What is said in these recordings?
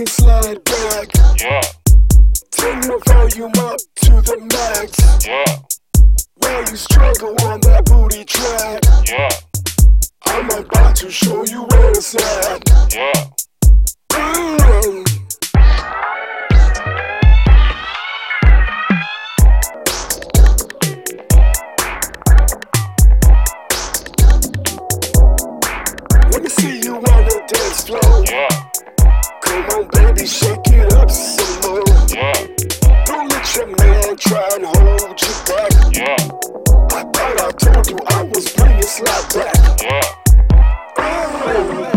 I'm slide back. Yeah, Turn the volume up to the max. yeah, While you struggle on that booty track, yeah, I'm about to show you where it's at. yeah. Mm. Let me see you on the dance floor. Yeah, Come on, baby, shake it up some more. yeah, Don't let your man try and hold you back. yeah, I thought I told you I was bringing slap back. yeah. lose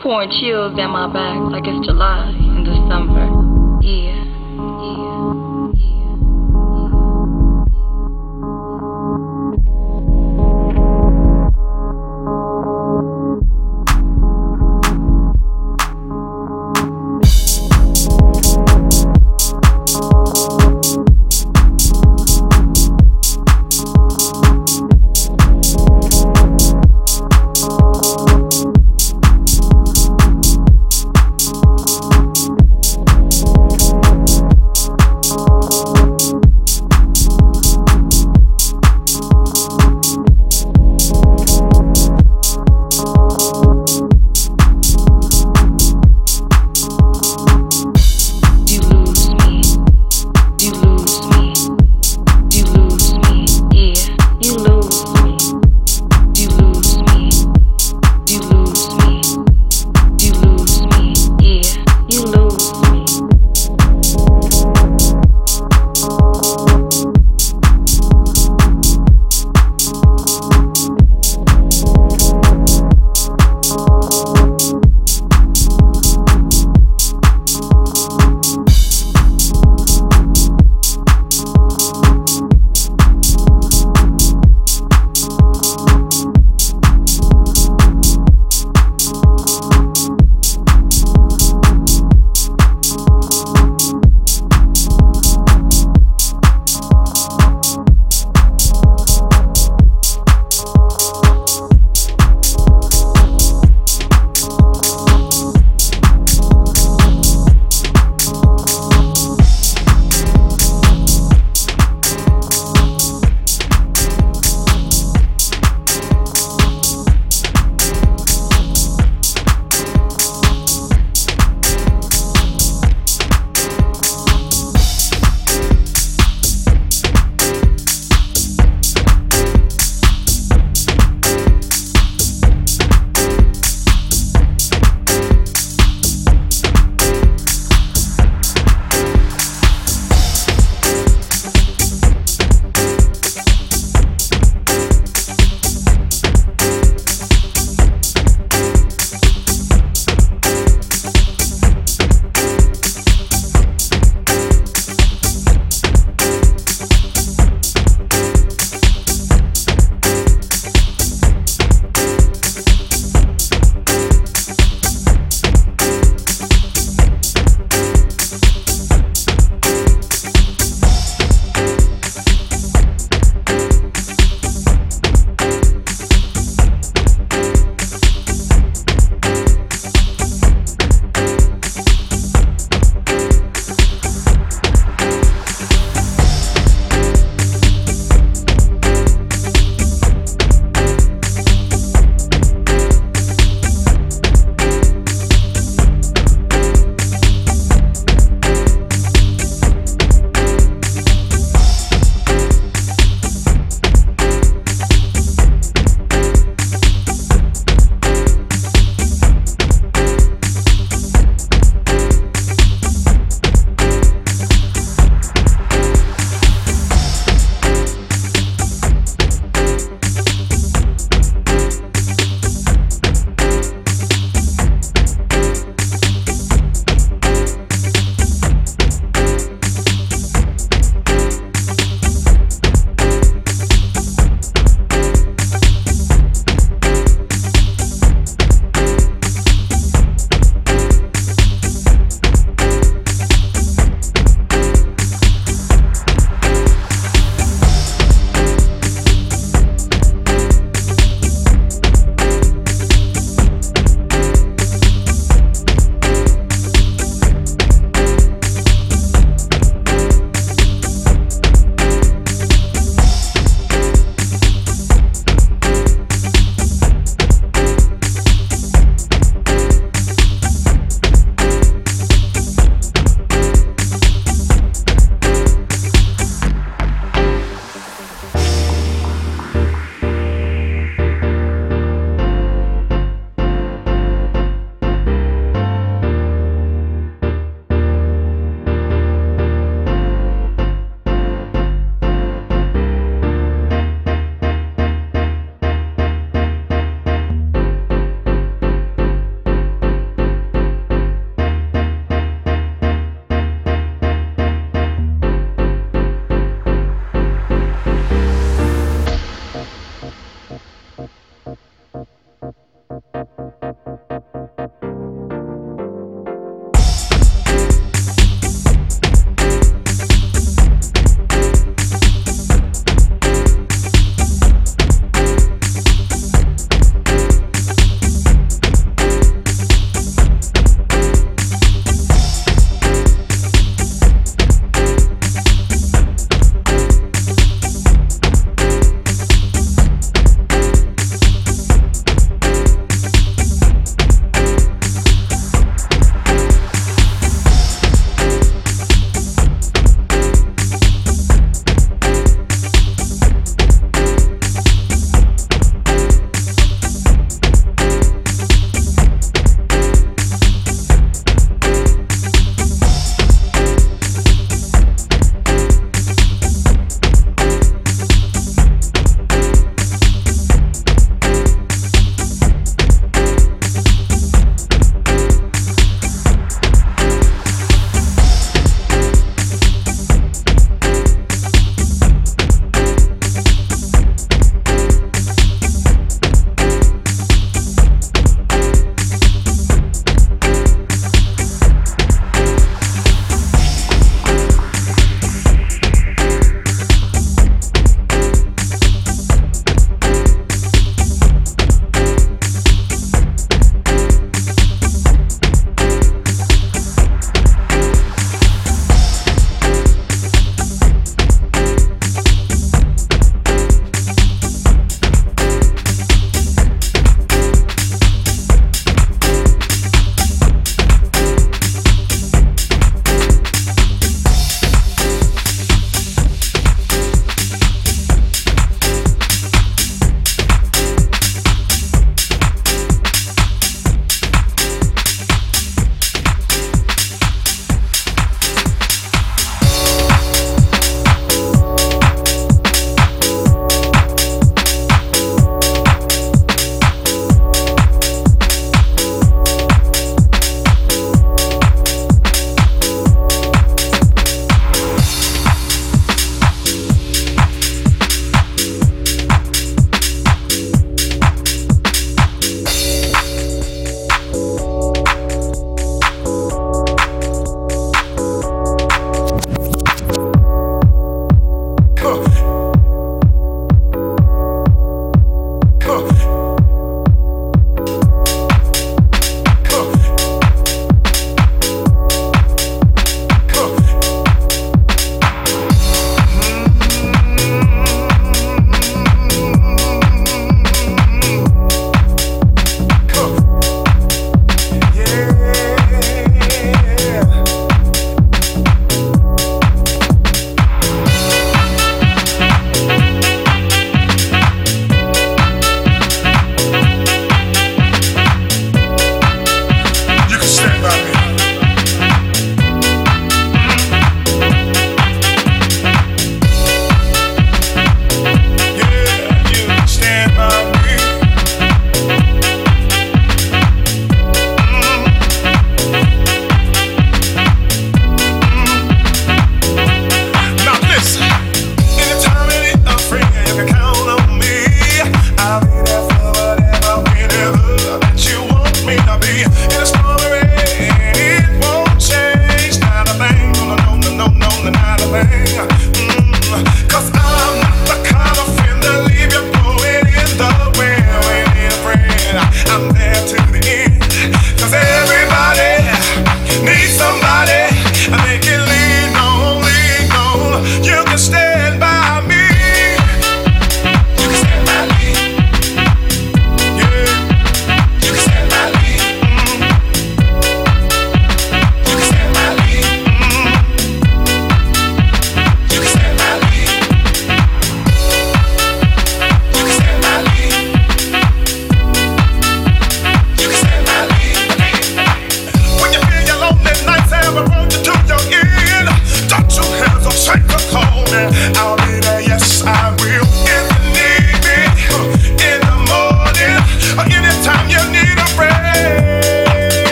Pouring chills down my back like it's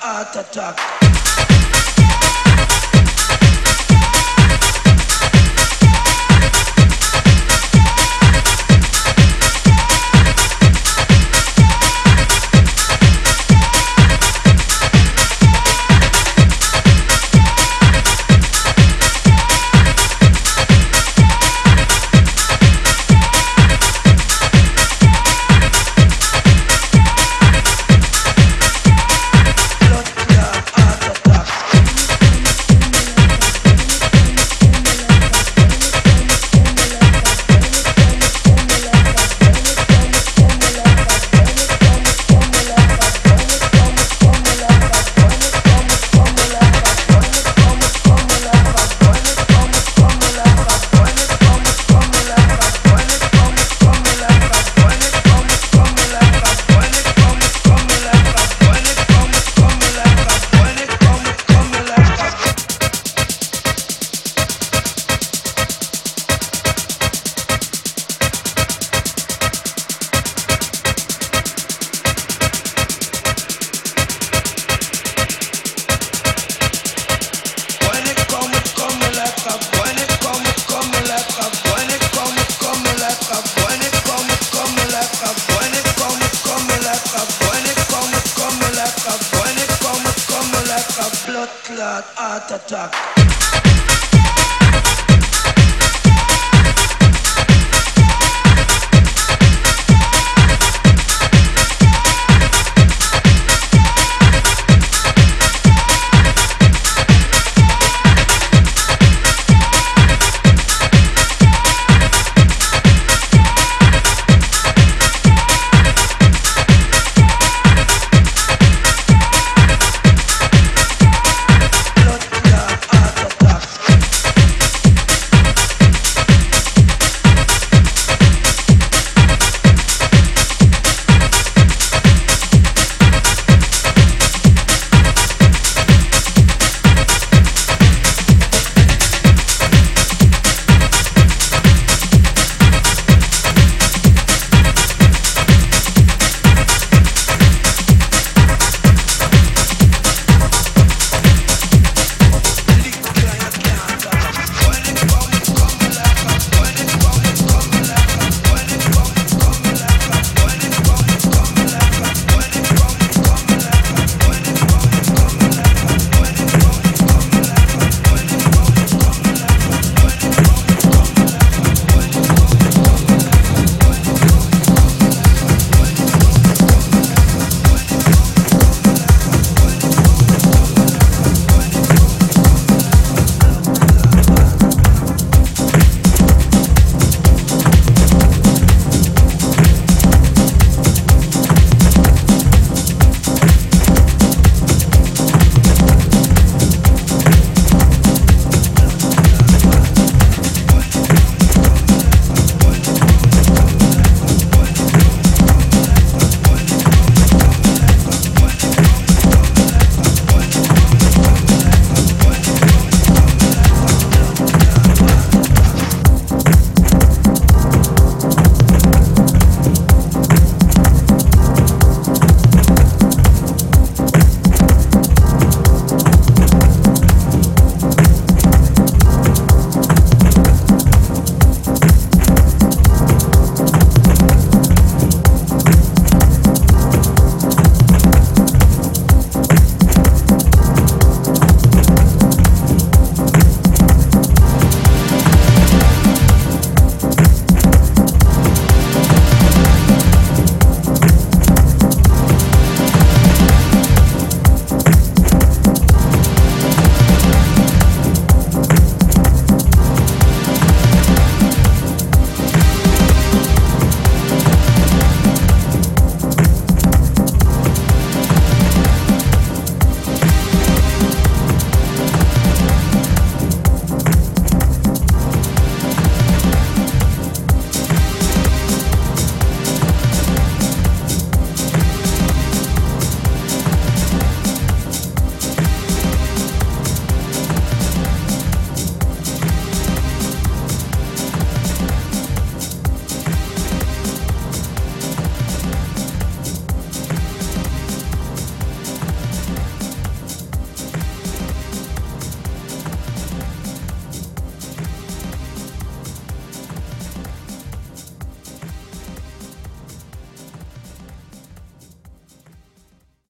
heart attack. Blood heart attack.